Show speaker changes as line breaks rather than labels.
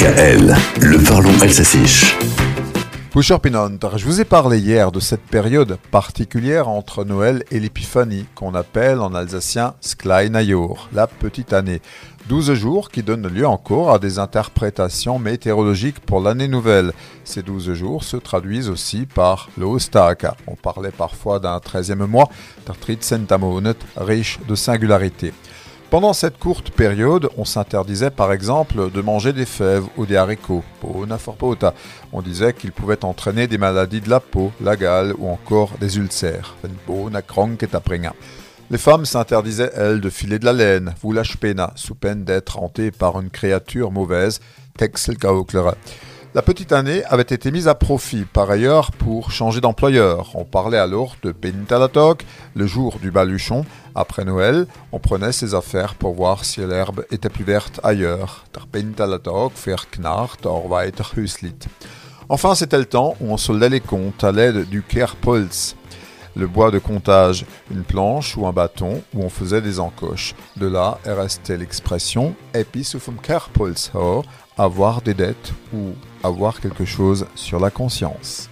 DKL, le parlons alsacien.
Je vous ai parlé hier de cette période particulière entre Noël et l'Épiphanie, qu'on appelle en alsacien Skleinajor, la petite année. 12 jours qui donnent lieu encore à des interprétations météorologiques pour l'année nouvelle. Ces 12 jours se traduisent aussi par le Ostaka. On parlait parfois d'un 13e mois, der riche de singularité. Pendant cette courte période, on s'interdisait par exemple de manger des fèves ou des haricots, On disait qu'ils pouvaient entraîner des maladies de la peau, la gale ou encore des ulcères. Les femmes s'interdisaient, elles, de filer de la laine, sous peine d'être hantées par une créature mauvaise, la petite année avait été mise à profit par ailleurs pour changer d'employeur. On parlait alors de Pentalatok, le jour du baluchon. Après Noël, on prenait ses affaires pour voir si l'herbe était plus verte ailleurs. Enfin, c'était le temps où on soldait les comptes à l'aide du Kerpolz, bois de comptage, une planche ou un bâton où on faisait des encoches. De là est restée l'expression Epis vom Kerpolz avoir des dettes ou avoir quelque chose sur la conscience.